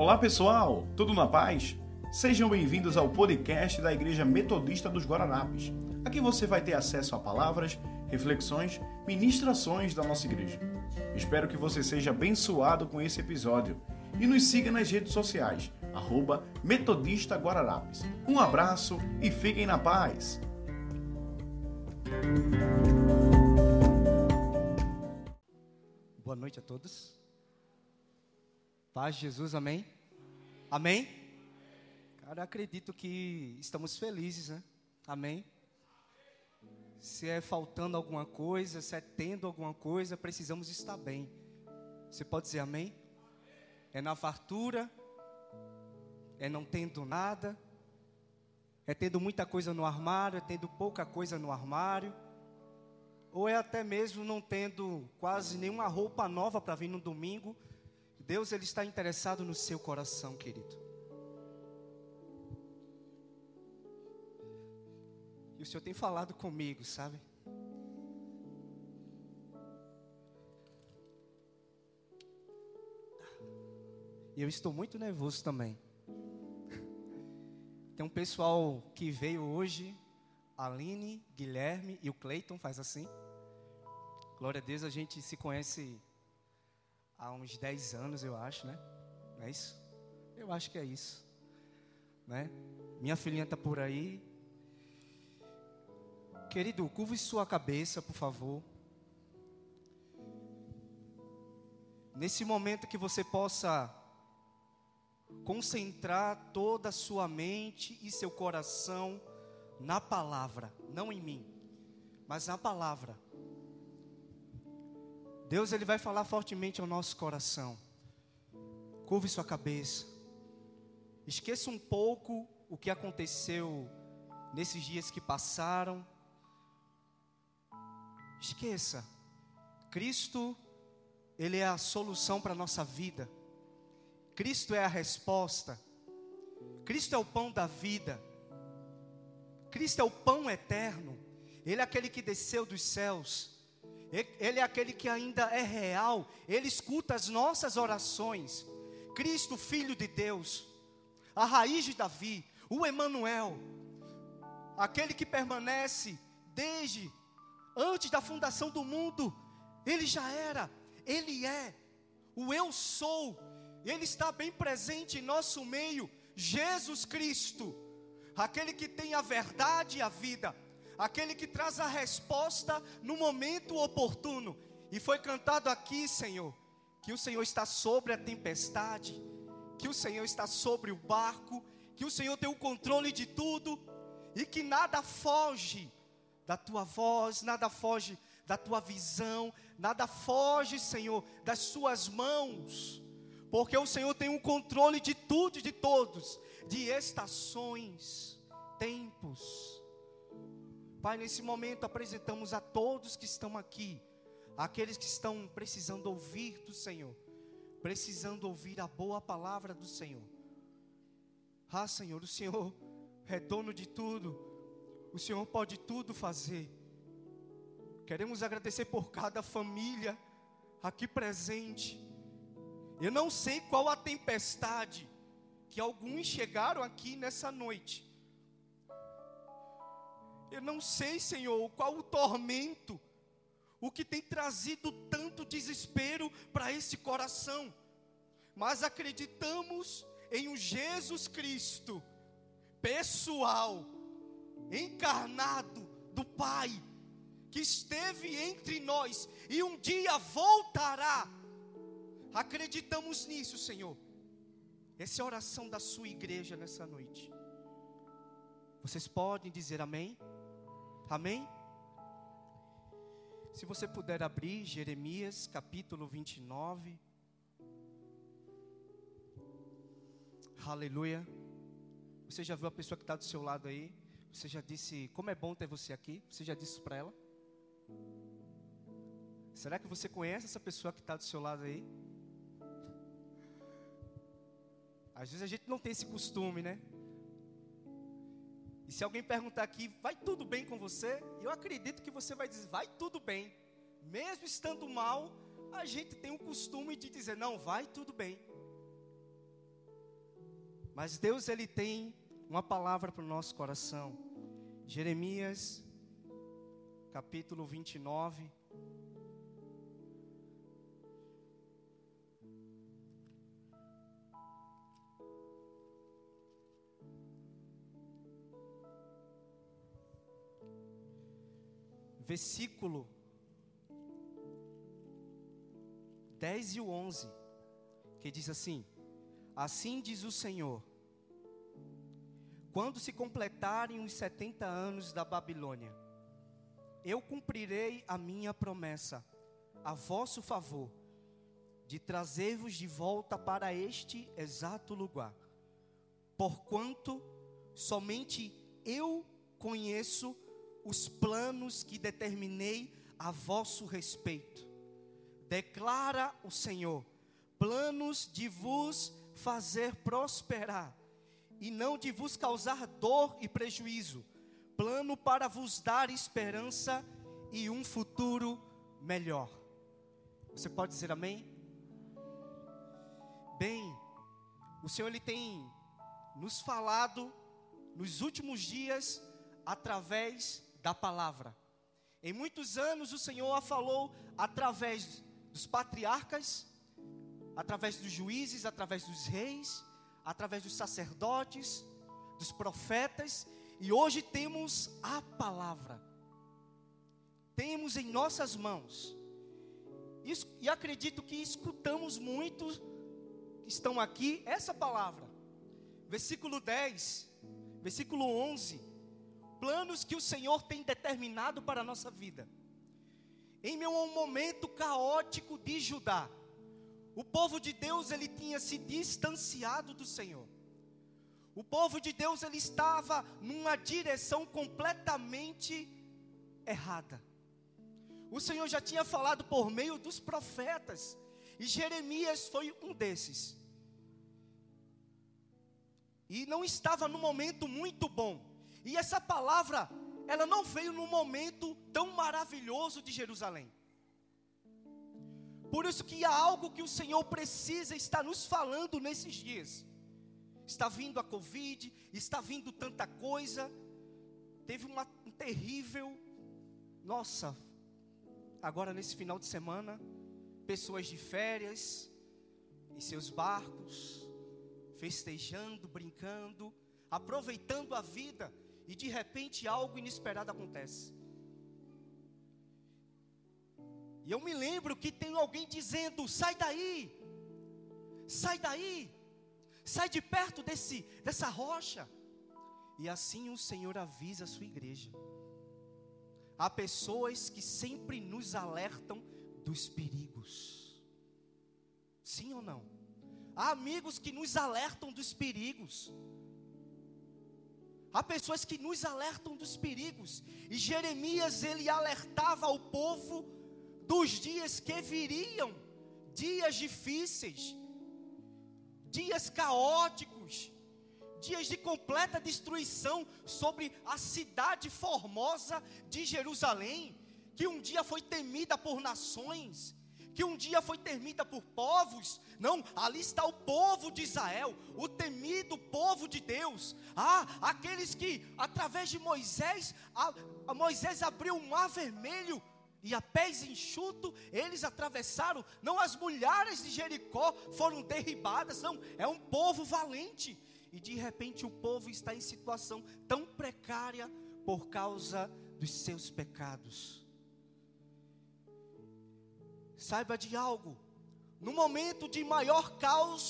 Olá pessoal, tudo na paz? Sejam bem-vindos ao podcast da Igreja Metodista dos Guararapes. Aqui você vai ter acesso a palavras, reflexões, ministrações da nossa igreja. Espero que você seja abençoado com esse episódio e nos siga nas redes sociais, arroba Metodista. Um abraço e fiquem na paz! Boa noite a todos. Paz Jesus, amém? Amém? Cara, acredito que estamos felizes, né? Amém? Se é faltando alguma coisa, se é tendo alguma coisa, precisamos estar bem. Você pode dizer amém? É na fartura, é não tendo nada, é tendo muita coisa no armário, é tendo pouca coisa no armário, ou é até mesmo não tendo quase nenhuma roupa nova para vir no domingo. Deus ele está interessado no seu coração, querido. E o Senhor tem falado comigo, sabe? E eu estou muito nervoso também. Tem um pessoal que veio hoje, Aline, Guilherme e o Cleiton, faz assim. Glória a Deus, a gente se conhece há uns 10 anos, eu acho, né? Não é isso? Eu acho que é isso. Né? Minha filhinha está por aí. Querido, curve sua cabeça, por favor. Nesse momento que você possa concentrar toda a sua mente e seu coração na palavra, não em mim, mas na palavra. Deus ele vai falar fortemente ao nosso coração. Curve sua cabeça. Esqueça um pouco o que aconteceu nesses dias que passaram. Esqueça. Cristo, ele é a solução para a nossa vida. Cristo é a resposta. Cristo é o pão da vida. Cristo é o pão eterno. Ele é aquele que desceu dos céus. Ele é aquele que ainda é real. Ele escuta as nossas orações. Cristo, Filho de Deus, a raiz de Davi, o Emanuel, aquele que permanece desde antes da fundação do mundo. Ele já era, ele é o eu sou. Ele está bem presente em nosso meio. Jesus Cristo, aquele que tem a verdade e a vida aquele que traz a resposta no momento oportuno. E foi cantado aqui, Senhor, que o Senhor está sobre a tempestade, que o Senhor está sobre o barco, que o Senhor tem o controle de tudo e que nada foge da tua voz, nada foge da tua visão, nada foge, Senhor, das suas mãos, porque o Senhor tem o controle de tudo e de todos, de estações, tempos, Pai, nesse momento apresentamos a todos que estão aqui, aqueles que estão precisando ouvir do Senhor, precisando ouvir a boa palavra do Senhor. Ah, Senhor, o Senhor é dono de tudo, o Senhor pode tudo fazer. Queremos agradecer por cada família aqui presente. Eu não sei qual a tempestade que alguns chegaram aqui nessa noite eu não sei, Senhor, qual o tormento, o que tem trazido tanto desespero para esse coração, mas acreditamos em um Jesus Cristo, pessoal, encarnado do Pai, que esteve entre nós e um dia voltará. Acreditamos nisso, Senhor. Essa é a oração da sua igreja nessa noite. Vocês podem dizer amém? Amém? Se você puder abrir Jeremias capítulo 29. Aleluia. Você já viu a pessoa que está do seu lado aí? Você já disse como é bom ter você aqui? Você já disse para ela? Será que você conhece essa pessoa que está do seu lado aí? Às vezes a gente não tem esse costume, né? E se alguém perguntar aqui, vai tudo bem com você? Eu acredito que você vai dizer, vai tudo bem. Mesmo estando mal, a gente tem o costume de dizer, não, vai tudo bem. Mas Deus ele tem uma palavra para o nosso coração. Jeremias, capítulo 29. Versículo 10 e o 11, que diz assim: Assim diz o Senhor: Quando se completarem os 70 anos da Babilônia, eu cumprirei a minha promessa a vosso favor, de trazer-vos de volta para este exato lugar, porquanto somente eu conheço os planos que determinei a vosso respeito, declara o Senhor, planos de vos fazer prosperar e não de vos causar dor e prejuízo, plano para vos dar esperança e um futuro melhor. Você pode dizer amém? Bem, o Senhor ele tem nos falado nos últimos dias através da palavra. Em muitos anos o Senhor a falou através dos patriarcas, através dos juízes, através dos reis, através dos sacerdotes, dos profetas, e hoje temos a palavra. Temos em nossas mãos. E acredito que escutamos muito, estão aqui, essa palavra. Versículo 10, versículo 11. Planos que o Senhor tem determinado para a nossa vida. Em meu momento caótico de Judá, o povo de Deus ele tinha se distanciado do Senhor. O povo de Deus ele estava numa direção completamente errada. O Senhor já tinha falado por meio dos profetas, e Jeremias foi um desses. E não estava num momento muito bom. E essa palavra, ela não veio num momento tão maravilhoso de Jerusalém. Por isso que há algo que o Senhor precisa estar nos falando nesses dias. Está vindo a Covid, está vindo tanta coisa. Teve uma um terrível, nossa, agora nesse final de semana, pessoas de férias, em seus barcos, festejando, brincando, aproveitando a vida, e de repente algo inesperado acontece. E eu me lembro que tem alguém dizendo: sai daí, sai daí, sai de perto desse, dessa rocha. E assim o Senhor avisa a sua igreja. Há pessoas que sempre nos alertam dos perigos. Sim ou não? Há amigos que nos alertam dos perigos. Há pessoas que nos alertam dos perigos. E Jeremias ele alertava ao povo dos dias que viriam, dias difíceis, dias caóticos, dias de completa destruição sobre a cidade formosa de Jerusalém, que um dia foi temida por nações, que um dia foi temida por povos. Não, ali está o povo de Israel, o temido povo de Deus. Ah, aqueles que através de Moisés, a, a Moisés abriu o mar vermelho e a pés enxuto eles atravessaram. Não as mulheres de Jericó foram derribadas, não, é um povo valente. E de repente o povo está em situação tão precária por causa dos seus pecados. Saiba de algo, no momento de maior caos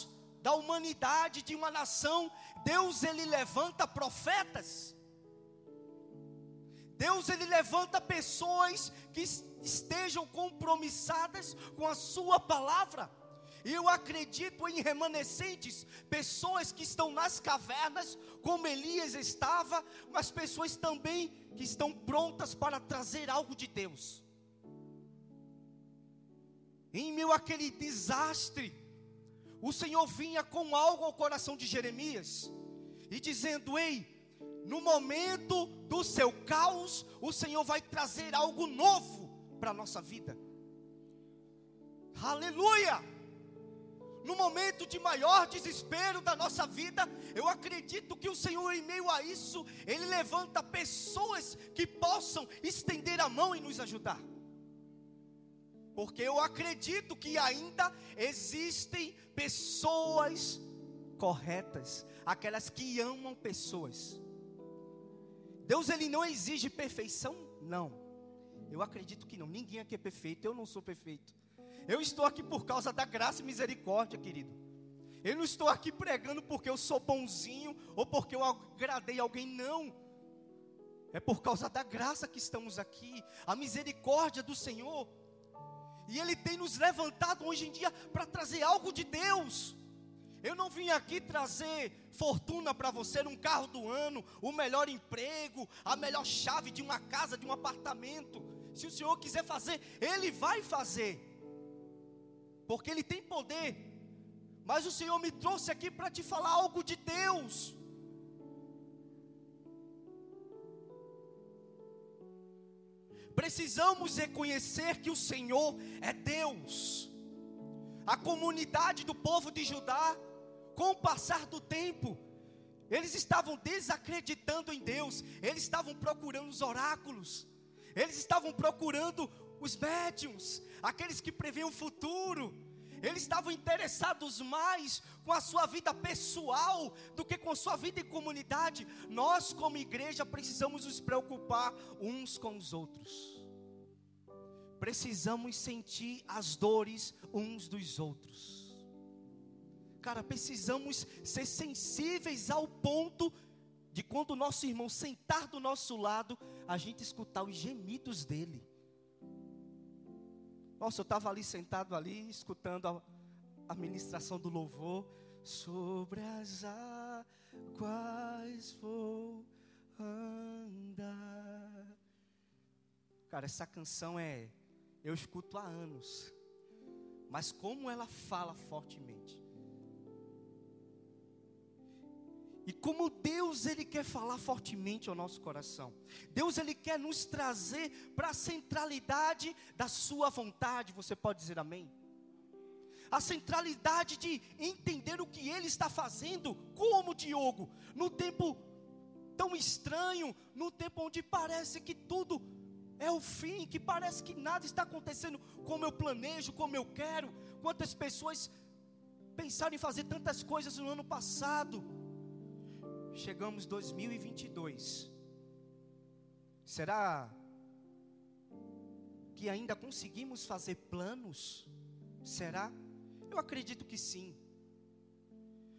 da humanidade, de uma nação, Deus ele levanta profetas Deus ele levanta pessoas que estejam compromissadas com a sua palavra. E eu acredito em remanescentes, pessoas que estão nas cavernas, como Elias estava, mas pessoas também que estão prontas para trazer algo de Deus. Em meio àquele desastre, o Senhor vinha com algo ao coração de Jeremias, e dizendo: Ei, no momento do seu caos, o Senhor vai trazer algo novo para a nossa vida. Aleluia! no momento de maior desespero da nossa vida, eu acredito que o Senhor, em meio a isso, Ele levanta pessoas que possam estender a mão e nos ajudar. Porque eu acredito que ainda existem pessoas corretas, aquelas que amam pessoas. Deus ele não exige perfeição, não. Eu acredito que não. Ninguém aqui é perfeito. Eu não sou perfeito. Eu estou aqui por causa da graça e misericórdia, querido. Eu não estou aqui pregando porque eu sou bonzinho ou porque eu agradei alguém, não. É por causa da graça que estamos aqui, a misericórdia do Senhor. E Ele tem nos levantado hoje em dia para trazer algo de Deus. Eu não vim aqui trazer fortuna para você, um carro do ano, o melhor emprego, a melhor chave de uma casa, de um apartamento. Se o Senhor quiser fazer, Ele vai fazer, porque Ele tem poder. Mas o Senhor me trouxe aqui para te falar algo de Deus. Precisamos reconhecer que o Senhor é Deus. A comunidade do povo de Judá, com o passar do tempo, eles estavam desacreditando em Deus, eles estavam procurando os oráculos, eles estavam procurando os médiums, aqueles que preveem o futuro. Eles estavam interessados mais com a sua vida pessoal do que com a sua vida em comunidade. Nós, como igreja, precisamos nos preocupar uns com os outros. Precisamos sentir as dores uns dos outros. Cara, precisamos ser sensíveis ao ponto de quando o nosso irmão sentar do nosso lado, a gente escutar os gemidos dele. Nossa, eu estava ali sentado ali, escutando a, a ministração do louvor. Sobre as águas vou andar. Cara, essa canção é. Eu escuto há anos. Mas como ela fala fortemente. E como Deus ele quer falar fortemente ao nosso coração. Deus ele quer nos trazer para a centralidade da sua vontade. Você pode dizer amém? A centralidade de entender o que ele está fazendo, como Diogo, no tempo tão estranho, no tempo onde parece que tudo é o fim, que parece que nada está acontecendo como eu planejo, como eu quero. Quantas pessoas pensaram em fazer tantas coisas no ano passado, chegamos 2022. Será que ainda conseguimos fazer planos? Será? Eu acredito que sim.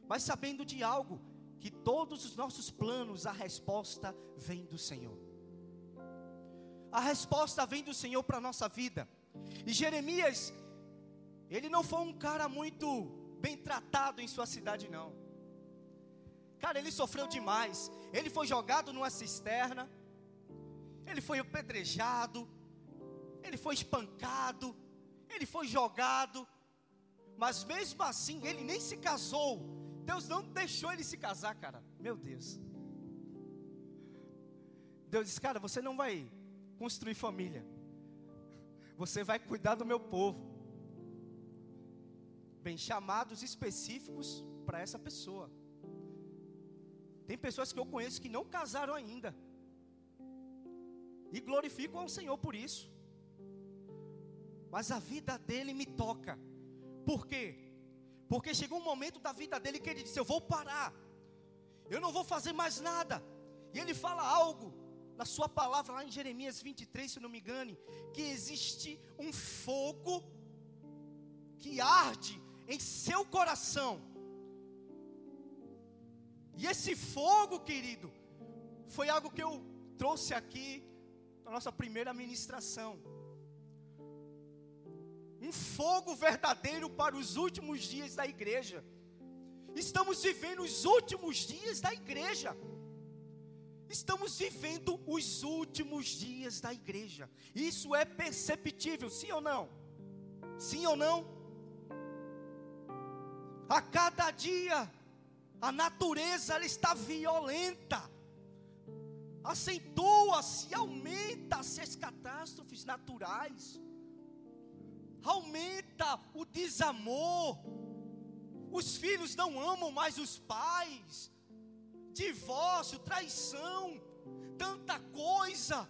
Mas sabendo de algo, que todos os nossos planos, a resposta vem do Senhor. A resposta vem do Senhor para a nossa vida. E Jeremias, ele não foi um cara muito bem tratado em sua cidade, não. Cara, ele sofreu demais. Ele foi jogado numa cisterna. Ele foi apedrejado. Ele foi espancado. Ele foi jogado. Mas mesmo assim, ele nem se casou. Deus não deixou ele se casar, cara. Meu Deus. Deus disse: Cara, você não vai construir família. Você vai cuidar do meu povo. Bem, chamados específicos para essa pessoa. Tem pessoas que eu conheço que não casaram ainda. E glorificam ao Senhor por isso. Mas a vida dele me toca. Por quê? Porque chegou um momento da vida dele que ele disse: Eu vou parar. Eu não vou fazer mais nada. E ele fala algo na sua palavra lá em Jeremias 23, se não me engane, que existe um fogo que arde em seu coração e esse fogo, querido, foi algo que eu trouxe aqui na nossa primeira ministração. Um fogo verdadeiro para os últimos dias da igreja. Estamos vivendo os últimos dias da igreja. Estamos vivendo os últimos dias da igreja. Isso é perceptível, sim ou não? Sim ou não? A cada dia a natureza ela está violenta. Acentua-se, aumenta-se as catástrofes naturais. Aumenta o desamor. Os filhos não amam mais os pais. Divórcio, traição, tanta coisa.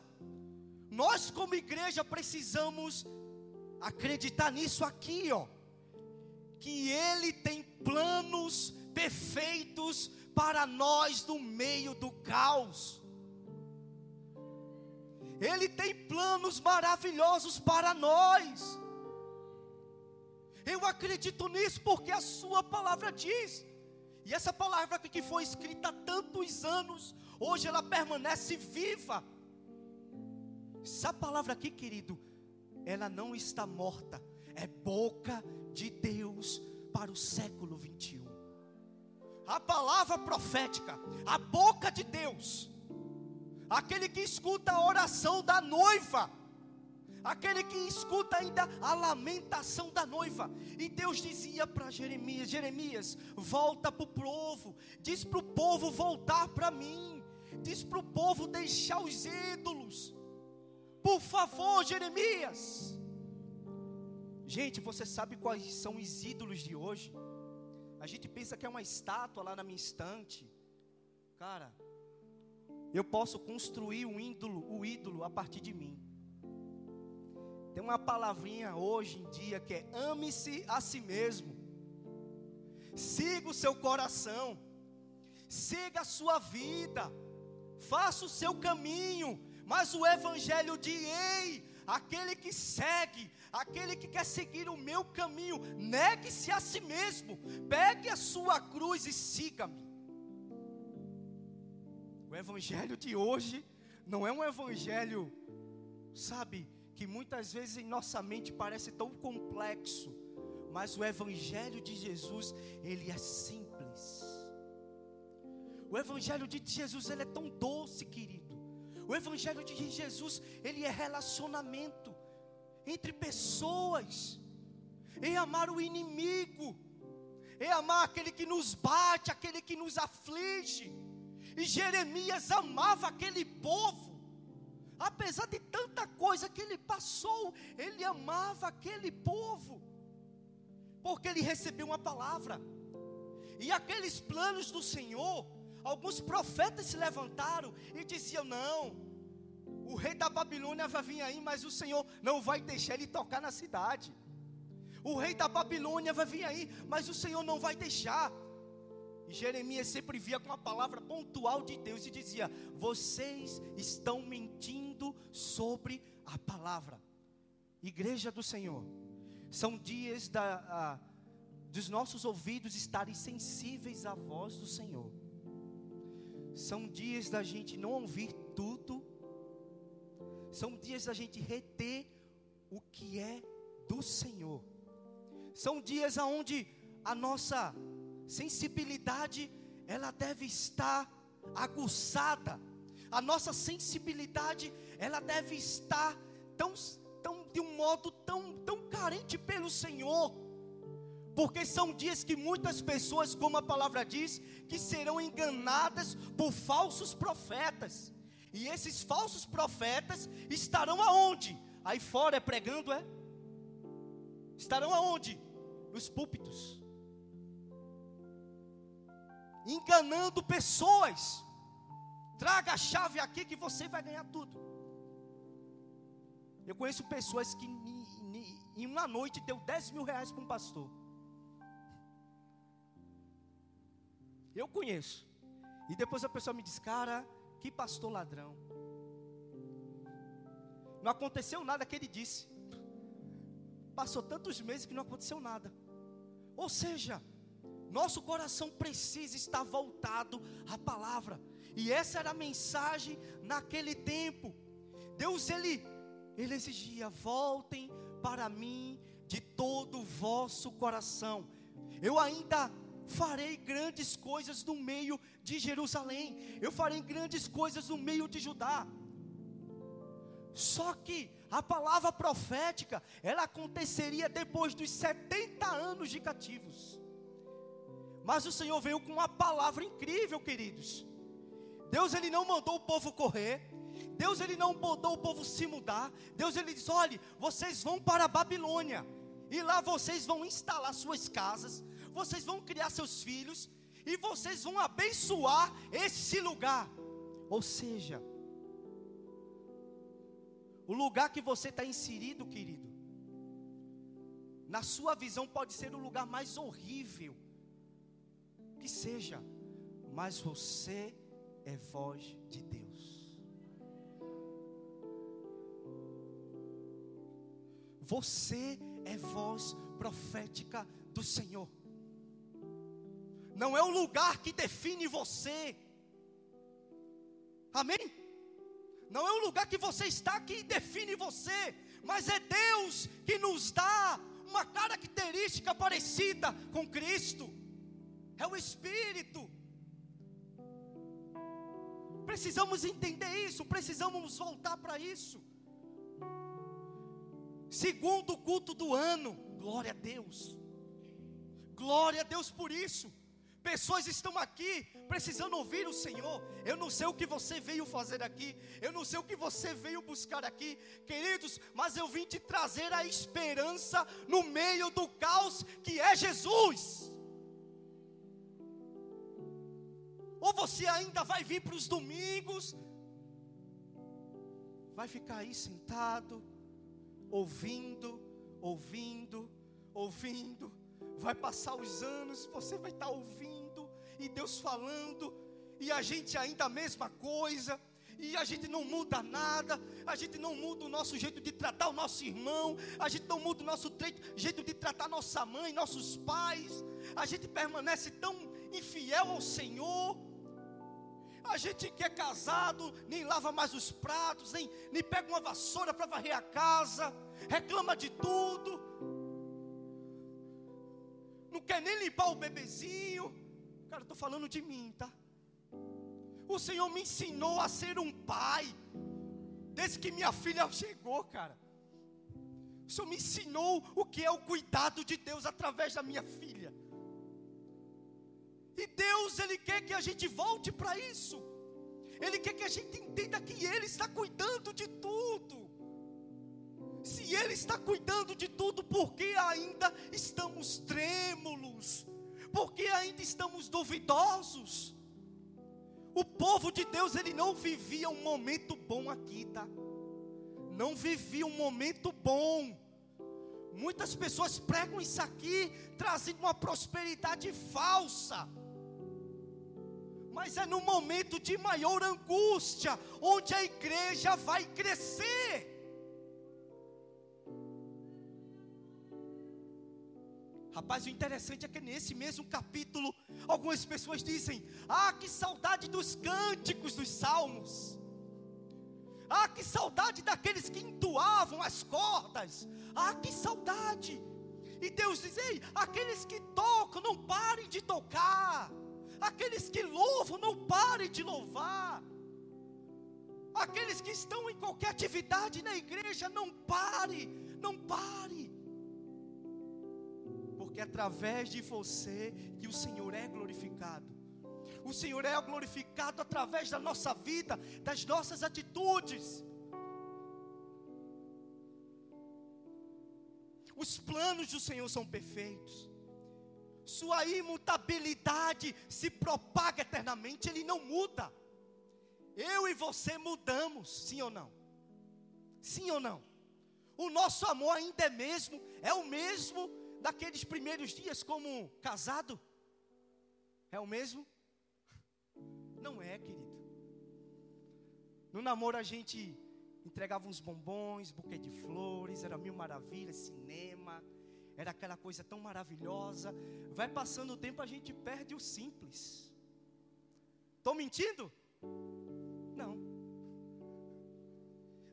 Nós, como igreja, precisamos acreditar nisso aqui, ó. Que Ele tem planos perfeitos para nós no meio do caos. Ele tem planos maravilhosos para nós. Eu acredito nisso porque a Sua palavra diz. E essa palavra que foi escrita há tantos anos, hoje ela permanece viva. Essa palavra aqui, querido, ela não está morta, é boca de Deus para o século 21. A palavra profética, a boca de Deus, aquele que escuta a oração da noiva, aquele que escuta ainda a lamentação da noiva. E Deus dizia para Jeremias: Jeremias, volta para o povo, diz para o povo voltar para mim, diz para o povo deixar os ídolos. Por favor, Jeremias. Gente, você sabe quais são os ídolos de hoje? A gente pensa que é uma estátua lá na minha estante. Cara, eu posso construir um ídolo, o ídolo a partir de mim. Tem uma palavrinha hoje em dia que é ame-se a si mesmo. Siga o seu coração. Siga a sua vida. Faça o seu caminho. Mas o evangelho de ei, aquele que segue, aquele que quer seguir o meu caminho, negue-se a si mesmo. Pegue a sua cruz e siga-me. O evangelho de hoje não é um evangelho, sabe, que muitas vezes em nossa mente parece tão complexo, mas o Evangelho de Jesus, ele é simples. O Evangelho de Jesus, ele é tão doce, querido. O Evangelho de Jesus, ele é relacionamento entre pessoas, é amar o inimigo, é amar aquele que nos bate, aquele que nos aflige. E Jeremias amava aquele povo. Apesar de tanta coisa que ele passou, ele amava aquele povo, porque ele recebeu uma palavra, e aqueles planos do Senhor, alguns profetas se levantaram e diziam: Não, o rei da Babilônia vai vir aí, mas o Senhor não vai deixar ele tocar na cidade. O rei da Babilônia vai vir aí, mas o Senhor não vai deixar. E Jeremias sempre via com a palavra pontual de Deus e dizia: Vocês estão mentindo sobre a palavra. Igreja do Senhor, são dias da, a, dos nossos ouvidos estarem sensíveis à voz do Senhor. São dias da gente não ouvir tudo. São dias da gente reter o que é do Senhor. São dias aonde a nossa sensibilidade, ela deve estar aguçada. A nossa sensibilidade, ela deve estar tão, tão de um modo tão, tão carente pelo Senhor. Porque são dias que muitas pessoas, como a palavra diz, que serão enganadas por falsos profetas. E esses falsos profetas estarão aonde? Aí fora é pregando, é? Estarão aonde? Nos púlpitos enganando pessoas. Traga a chave aqui que você vai ganhar tudo. Eu conheço pessoas que em uma noite deu 10 mil reais para um pastor. Eu conheço. E depois a pessoa me diz, cara, que pastor ladrão. Não aconteceu nada que ele disse. Passou tantos meses que não aconteceu nada. Ou seja, nosso coração precisa estar voltado à palavra. E essa era a mensagem naquele tempo. Deus ele ele exigia: "Voltem para mim de todo o vosso coração. Eu ainda farei grandes coisas no meio de Jerusalém. Eu farei grandes coisas no meio de Judá." Só que a palavra profética, ela aconteceria depois dos 70 anos de cativos. Mas o Senhor veio com uma palavra incrível, queridos. Deus ele não mandou o povo correr. Deus ele não mandou o povo se mudar. Deus ele disse: "Olhe, vocês vão para a Babilônia e lá vocês vão instalar suas casas, vocês vão criar seus filhos e vocês vão abençoar esse lugar. Ou seja, o lugar que você está inserido, querido, na sua visão pode ser o lugar mais horrível que seja, mas você é voz de Deus. Você é voz profética do Senhor. Não é o lugar que define você. Amém? Não é o lugar que você está que define você, mas é Deus que nos dá uma característica parecida com Cristo. É o Espírito. Precisamos entender isso, precisamos voltar para isso. Segundo culto do ano, glória a Deus. Glória a Deus por isso. Pessoas estão aqui precisando ouvir o Senhor. Eu não sei o que você veio fazer aqui, eu não sei o que você veio buscar aqui, queridos, mas eu vim te trazer a esperança no meio do caos que é Jesus. Ou você ainda vai vir para os domingos, vai ficar aí sentado, ouvindo, ouvindo, ouvindo vai passar os anos, você vai estar ouvindo, e Deus falando, e a gente ainda a mesma coisa, e a gente não muda nada, a gente não muda o nosso jeito de tratar o nosso irmão, a gente não muda o nosso jeito de tratar nossa mãe, nossos pais, a gente permanece tão infiel ao Senhor. A gente que é casado, nem lava mais os pratos, nem, nem pega uma vassoura para varrer a casa, reclama de tudo, nem limpar o bebezinho. Cara, estou falando de mim, tá? O Senhor me ensinou a ser um pai, desde que minha filha chegou, cara. O Senhor me ensinou o que é o cuidado de Deus através da minha filha. E Deus, Ele quer que a gente volte para isso. Ele quer que a gente entenda que Ele está cuidando de tudo. Se Ele está cuidando de tudo, por que ainda estamos trêmulos? Por que ainda estamos duvidosos? O povo de Deus, ele não vivia um momento bom aqui, tá? Não vivia um momento bom. Muitas pessoas pregam isso aqui, trazendo uma prosperidade falsa. Mas é no momento de maior angústia, onde a igreja vai crescer. Rapaz, o interessante é que nesse mesmo capítulo, algumas pessoas dizem: Ah, que saudade dos cânticos dos salmos. Ah, que saudade daqueles que entoavam as cordas. Ah, que saudade. E Deus diz: Ei, aqueles que tocam, não parem de tocar. Aqueles que louvam, não parem de louvar. Aqueles que estão em qualquer atividade na igreja, não pare, não pare porque é através de você que o Senhor é glorificado. O Senhor é glorificado através da nossa vida, das nossas atitudes. Os planos do Senhor são perfeitos. Sua imutabilidade se propaga eternamente, ele não muda. Eu e você mudamos, sim ou não? Sim ou não? O nosso amor ainda é mesmo, é o mesmo daqueles primeiros dias como casado? É o mesmo? Não é, querido. No namoro a gente entregava uns bombons, buquê de flores, era mil maravilhas, cinema, era aquela coisa tão maravilhosa. Vai passando o tempo, a gente perde o simples. Estou mentindo? Não.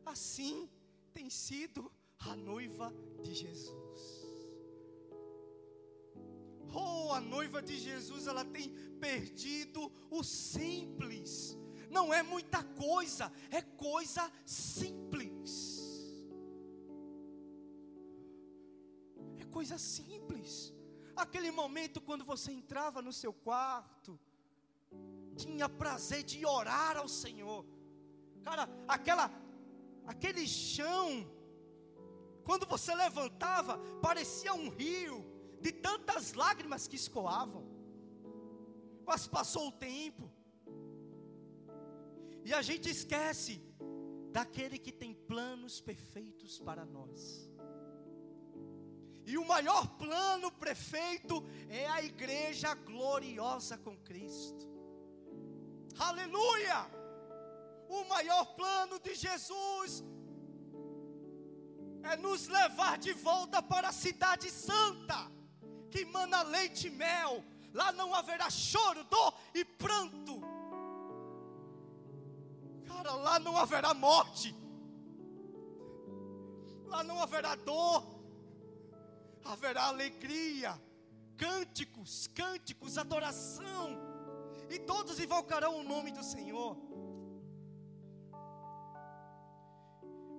Assim tem sido a noiva de Jesus. Oh, a noiva de Jesus, ela tem perdido o simples. Não é muita coisa, é coisa simples. É coisa simples. Aquele momento quando você entrava no seu quarto, tinha prazer de orar ao Senhor. Cara, aquela aquele chão, quando você levantava, parecia um rio de tantas lágrimas que escoavam. Mas passou o tempo. E a gente esquece daquele que tem planos perfeitos para nós. E o maior plano perfeito é a igreja gloriosa com Cristo. Aleluia! O maior plano de Jesus é nos levar de volta para a cidade santa, que mana leite e mel. Lá não haverá choro, dor e pranto. Cara, lá não haverá morte. Lá não haverá dor. Haverá alegria, cânticos, cânticos, adoração. E todos invocarão o nome do Senhor.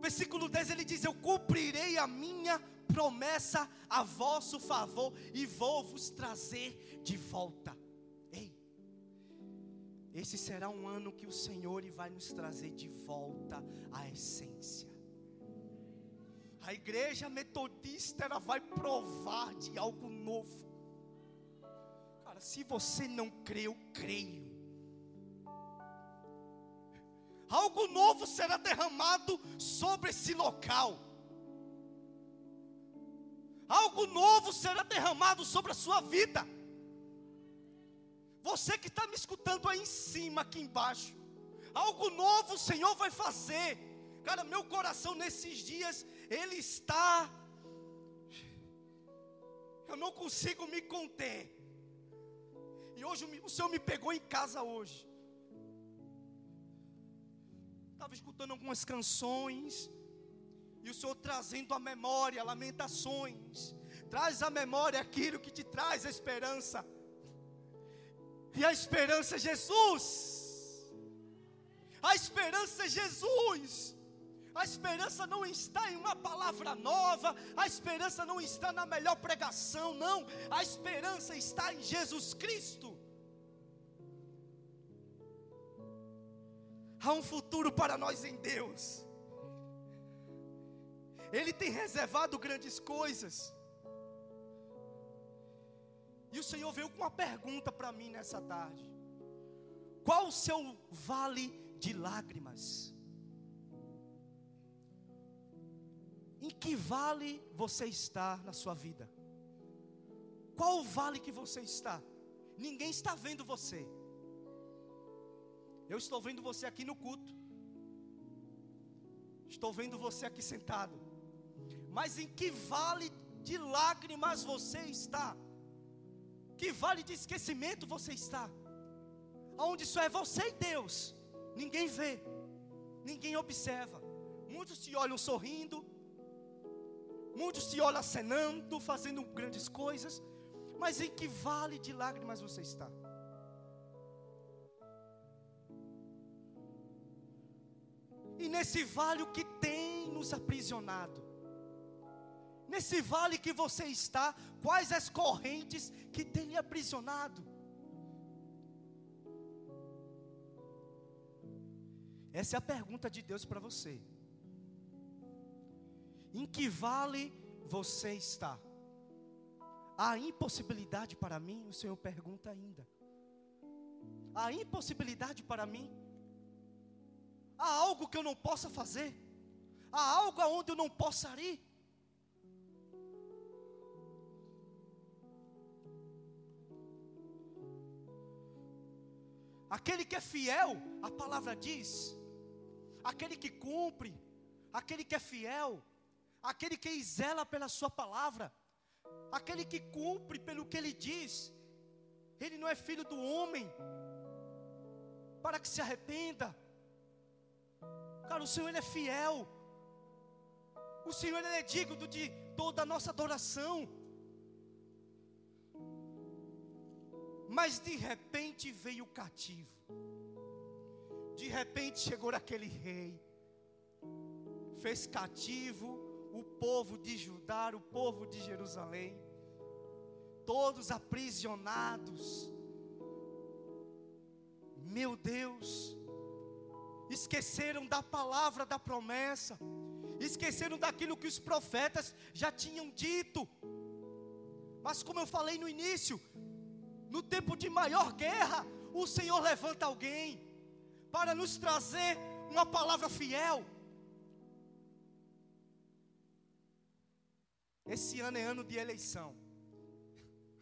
Versículo 10 ele diz: Eu cumprirei a minha promessa a vosso favor e vou vos trazer de volta. Ei, esse será um ano que o Senhor vai nos trazer de volta à essência. A igreja metodista ela vai provar de algo novo. Cara, se você não crê, eu creio algo novo será derramado sobre esse local. Algo novo será derramado sobre a sua vida. Você que está me escutando aí em cima, aqui embaixo, algo novo o Senhor vai fazer. Cara, meu coração nesses dias, ele está. Eu não consigo me conter. E hoje o Senhor me pegou em casa hoje estava escutando algumas canções, e o Senhor trazendo a memória, lamentações, traz a memória aquilo que te traz a esperança, e a esperança é Jesus, a esperança é Jesus. A esperança não está em uma palavra nova, a esperança não está na melhor pregação, não. A esperança está em Jesus Cristo. Há um futuro para nós em Deus. Ele tem reservado grandes coisas. E o Senhor veio com uma pergunta para mim nessa tarde: Qual o seu vale de lágrimas? Em que vale você está na sua vida? Qual o vale que você está? Ninguém está vendo você. Eu estou vendo você aqui no culto. Estou vendo você aqui sentado. Mas em que vale de lágrimas você está? Que vale de esquecimento você está? Onde só é você e Deus. Ninguém vê. Ninguém observa. Muitos te olham sorrindo. Muitos te olham acenando, fazendo grandes coisas. Mas em que vale de lágrimas você está? E nesse vale o que tem nos aprisionado? Nesse vale que você está, quais as correntes que tem lhe aprisionado? Essa é a pergunta de Deus para você. Em que vale você está? Há impossibilidade para mim? O Senhor pergunta ainda. Há impossibilidade para mim? Há algo que eu não possa fazer? Há algo aonde eu não possa ir? Aquele que é fiel, a palavra diz, aquele que cumpre, aquele que é fiel, aquele que zela pela sua palavra, aquele que cumpre pelo que ele diz, ele não é filho do homem, para que se arrependa. Cara, o Senhor ele é fiel. O Senhor ele é digno de toda a nossa adoração. Mas de repente veio o cativo. De repente chegou aquele rei. Fez cativo o povo de Judá, o povo de Jerusalém. Todos aprisionados. Meu Deus esqueceram da palavra da promessa, esqueceram daquilo que os profetas já tinham dito. Mas como eu falei no início, no tempo de maior guerra, o Senhor levanta alguém para nos trazer uma palavra fiel. Esse ano é ano de eleição.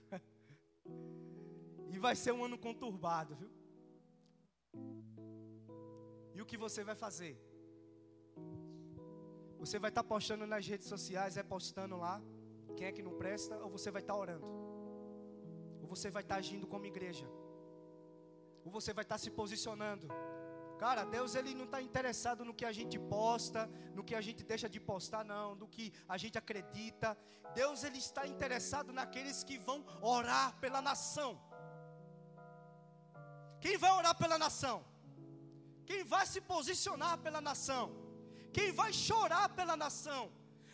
e vai ser um ano conturbado, viu? E o que você vai fazer? Você vai estar tá postando nas redes sociais, é postando lá quem é que não presta, ou você vai estar tá orando? Ou você vai estar tá agindo como igreja? Ou você vai estar se posicionando? Cara, Deus ele não está interessado no que a gente posta, no que a gente deixa de postar, não, no que a gente acredita. Deus ele está interessado naqueles que vão orar pela nação. Quem vai orar pela nação? Quem vai se posicionar pela nação? Quem vai chorar pela nação?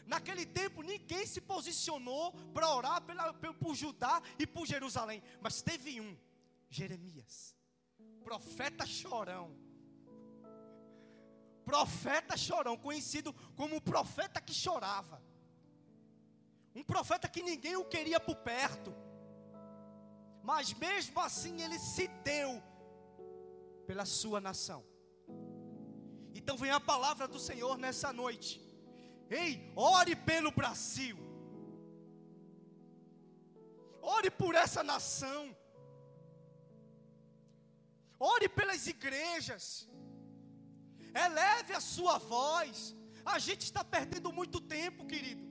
Naquele tempo ninguém se posicionou para orar pela, por Judá e por Jerusalém, mas teve um, Jeremias, profeta chorão profeta chorão, conhecido como o profeta que chorava. Um profeta que ninguém o queria por perto. Mas mesmo assim ele se deu pela sua nação. Então vem a palavra do Senhor nessa noite. Ei, ore pelo Brasil. Ore por essa nação. Ore pelas igrejas eleve a sua voz. A gente está perdendo muito tempo, querido.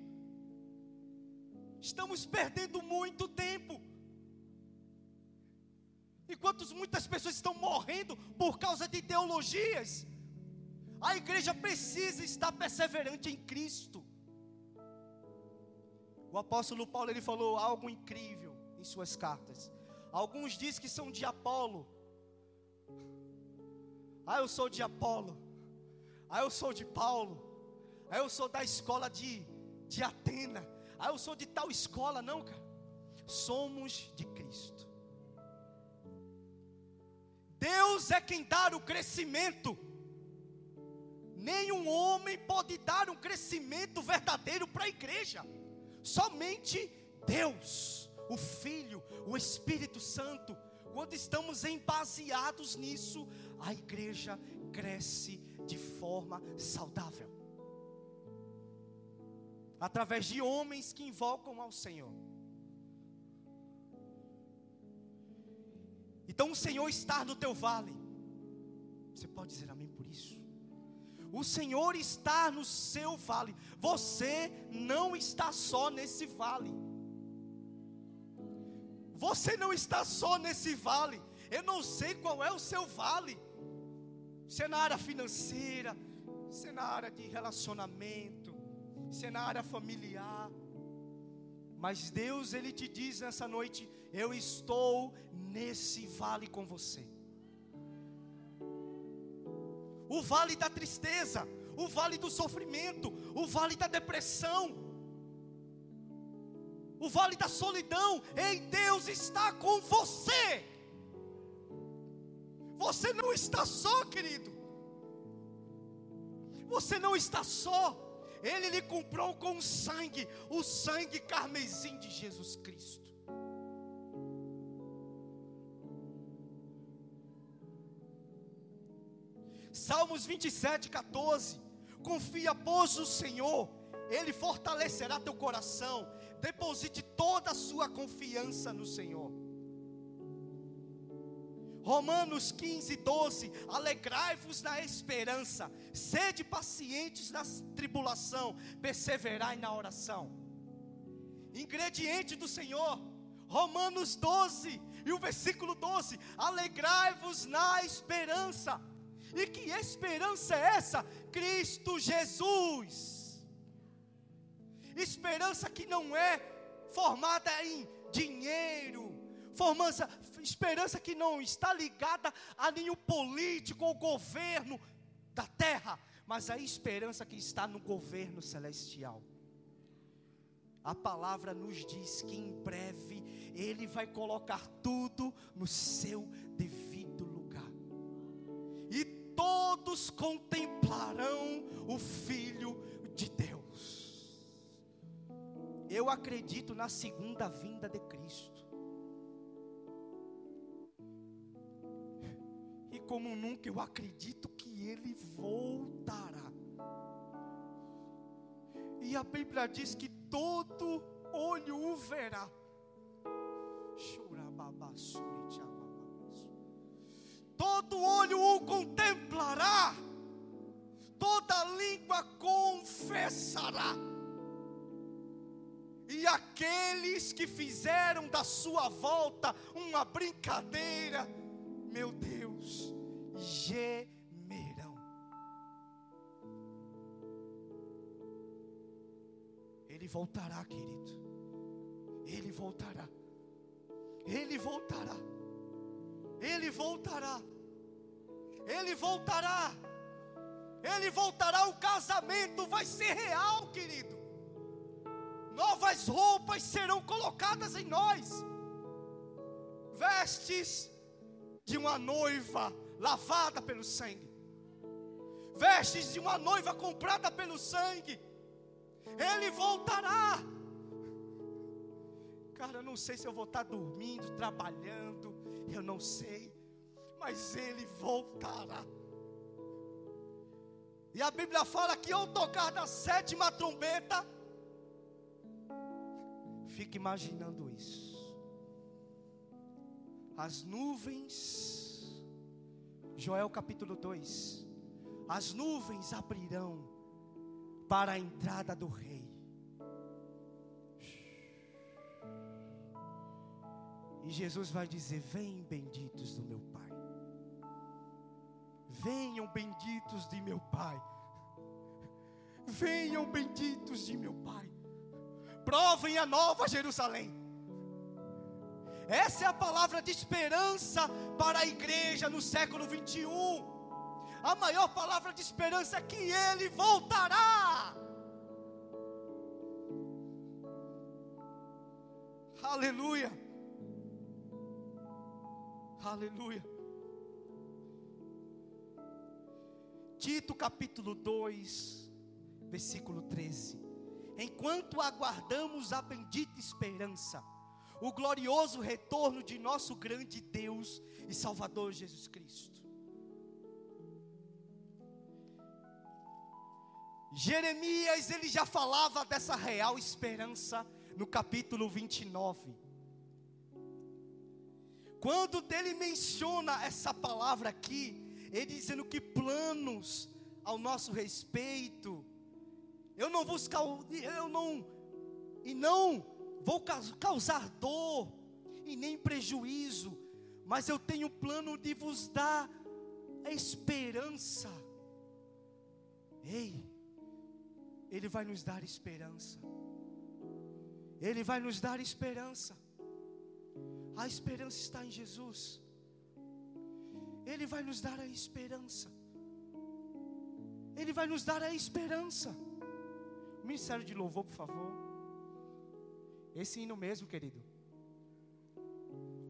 Estamos perdendo muito tempo. Enquanto muitas pessoas estão morrendo por causa de ideologias, a igreja precisa estar perseverante em Cristo. O apóstolo Paulo ele falou algo incrível em suas cartas. Alguns dizem que são de Apolo. Ah, eu sou de Apolo. Ah, eu sou de Paulo. Ah, eu sou da escola de, de Atena. Ah, eu sou de tal escola. Não, cara. Somos de Cristo. Deus é quem dá o crescimento. Nenhum homem pode dar um crescimento verdadeiro para a igreja. Somente Deus, o Filho, o Espírito Santo. Quando estamos embaseados nisso, a igreja cresce de forma saudável. Através de homens que invocam ao Senhor. Então o Senhor está no teu vale. Você pode dizer amém por isso? O Senhor está no seu vale. Você não está só nesse vale. Você não está só nesse vale. Eu não sei qual é o seu vale se é na área financeira, se é na área de relacionamento, se é na área familiar. Mas Deus, Ele te diz nessa noite: Eu estou nesse vale com você. O vale da tristeza, o vale do sofrimento, o vale da depressão, o vale da solidão. Ei, Deus está com você. Você não está só, querido. Você não está só. Ele lhe comprou com sangue, o sangue carmesim de Jesus Cristo. Salmos 27, 14. Confia, pois, o Senhor, Ele fortalecerá teu coração. Deposite toda a sua confiança no Senhor. Romanos 15, 12: Alegrai-vos na esperança, sede pacientes na tribulação, perseverai na oração. Ingrediente do Senhor, Romanos 12, e o versículo 12: Alegrai-vos na esperança. E que esperança é essa? Cristo Jesus. Esperança que não é formada em dinheiro, formança, esperança que não está ligada a nenhum político ou governo da terra, mas a esperança que está no governo celestial. A palavra nos diz que em breve Ele vai colocar tudo no seu devido todos contemplarão o Filho de Deus. Eu acredito na segunda vinda de Cristo. E como nunca eu acredito que Ele voltará. E a Bíblia diz que todo olho o verá. Todo olho o contemplará, toda língua confessará. E aqueles que fizeram da sua volta uma brincadeira, meu Deus, gemerão. Ele voltará, querido. Ele voltará. Ele voltará. Ele voltará. Ele voltará. Ele voltará. O casamento vai ser real, querido. Novas roupas serão colocadas em nós. Vestes de uma noiva lavada pelo sangue. Vestes de uma noiva comprada pelo sangue. Ele voltará. Cara, eu não sei se eu vou estar dormindo, trabalhando, eu não sei, mas ele voltará. E a Bíblia fala que ao tocar da sétima trombeta, fique imaginando isso. As nuvens, Joel capítulo 2, as nuvens abrirão para a entrada do rei. E Jesus vai dizer: Vem, benditos do meu. Venham, benditos de meu Pai. Venham, benditos de meu Pai. Provem a nova Jerusalém. Essa é a palavra de esperança para a igreja no século 21. A maior palavra de esperança é que Ele voltará. Aleluia. Aleluia. Tito capítulo 2, versículo 13. Enquanto aguardamos a bendita esperança, o glorioso retorno de nosso grande Deus e Salvador Jesus Cristo. Jeremias, ele já falava dessa real esperança no capítulo 29. Quando ele menciona essa palavra aqui, ele dizendo que planos ao nosso respeito, eu não vou eu não e não vou causar dor e nem prejuízo, mas eu tenho plano de vos dar a esperança. Ei, ele vai nos dar esperança. Ele vai nos dar esperança. A esperança está em Jesus. Ele vai nos dar a esperança. Ele vai nos dar a esperança. Ministério de louvor, por favor. Esse hino mesmo, querido.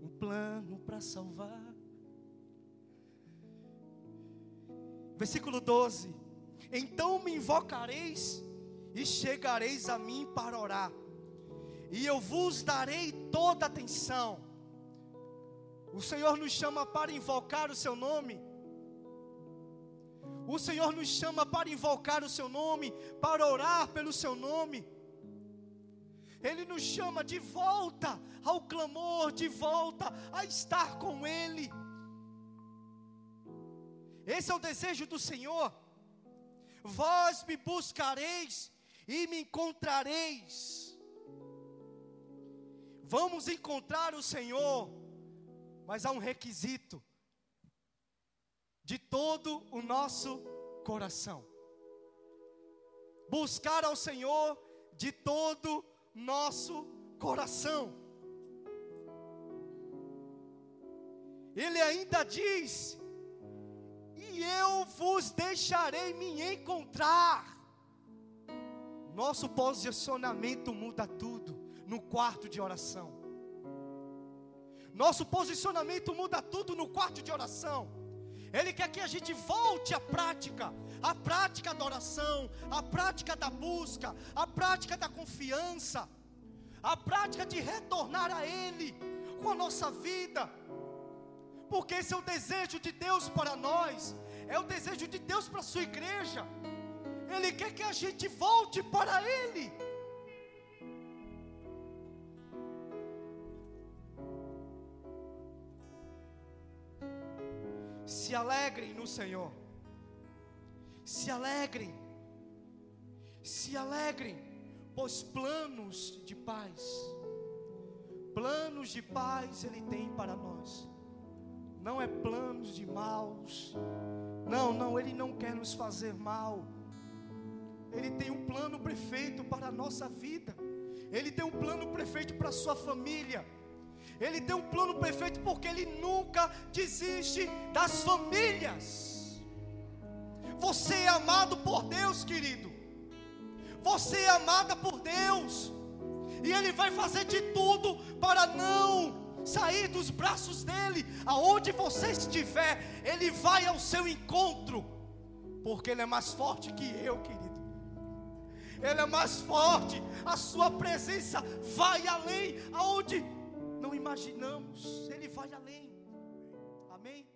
Um plano para salvar. Versículo 12. Então me invocareis e chegareis a mim para orar, e eu vos darei toda atenção. O Senhor nos chama para invocar o seu nome. O Senhor nos chama para invocar o seu nome, para orar pelo seu nome. Ele nos chama de volta ao clamor, de volta a estar com Ele. Esse é o desejo do Senhor. Vós me buscareis e me encontrareis. Vamos encontrar o Senhor mas há um requisito de todo o nosso coração. Buscar ao Senhor de todo nosso coração. Ele ainda diz: E eu vos deixarei me encontrar. Nosso posicionamento muda tudo no quarto de oração. Nosso posicionamento muda tudo no quarto de oração. Ele quer que a gente volte à prática, à prática da oração, à prática da busca, à prática da confiança. a prática de retornar a Ele com a nossa vida, porque esse é o desejo de Deus para nós, é o desejo de Deus para a sua igreja. Ele quer que a gente volte para Ele. Se alegrem no Senhor. Se alegrem. Se alegrem, pois planos de paz, planos de paz Ele tem para nós. Não é planos de maus. Não, não, Ele não quer nos fazer mal. Ele tem um plano perfeito para a nossa vida. Ele tem um plano perfeito para a sua família. Ele tem um plano perfeito porque Ele nunca desiste das famílias. Você é amado por Deus, querido. Você é amada por Deus. E Ele vai fazer de tudo para não sair dos braços dele. Aonde você estiver, Ele vai ao seu encontro. Porque Ele é mais forte que eu, querido. Ele é mais forte. A sua presença vai além aonde não imaginamos. Ele vai além. Amém?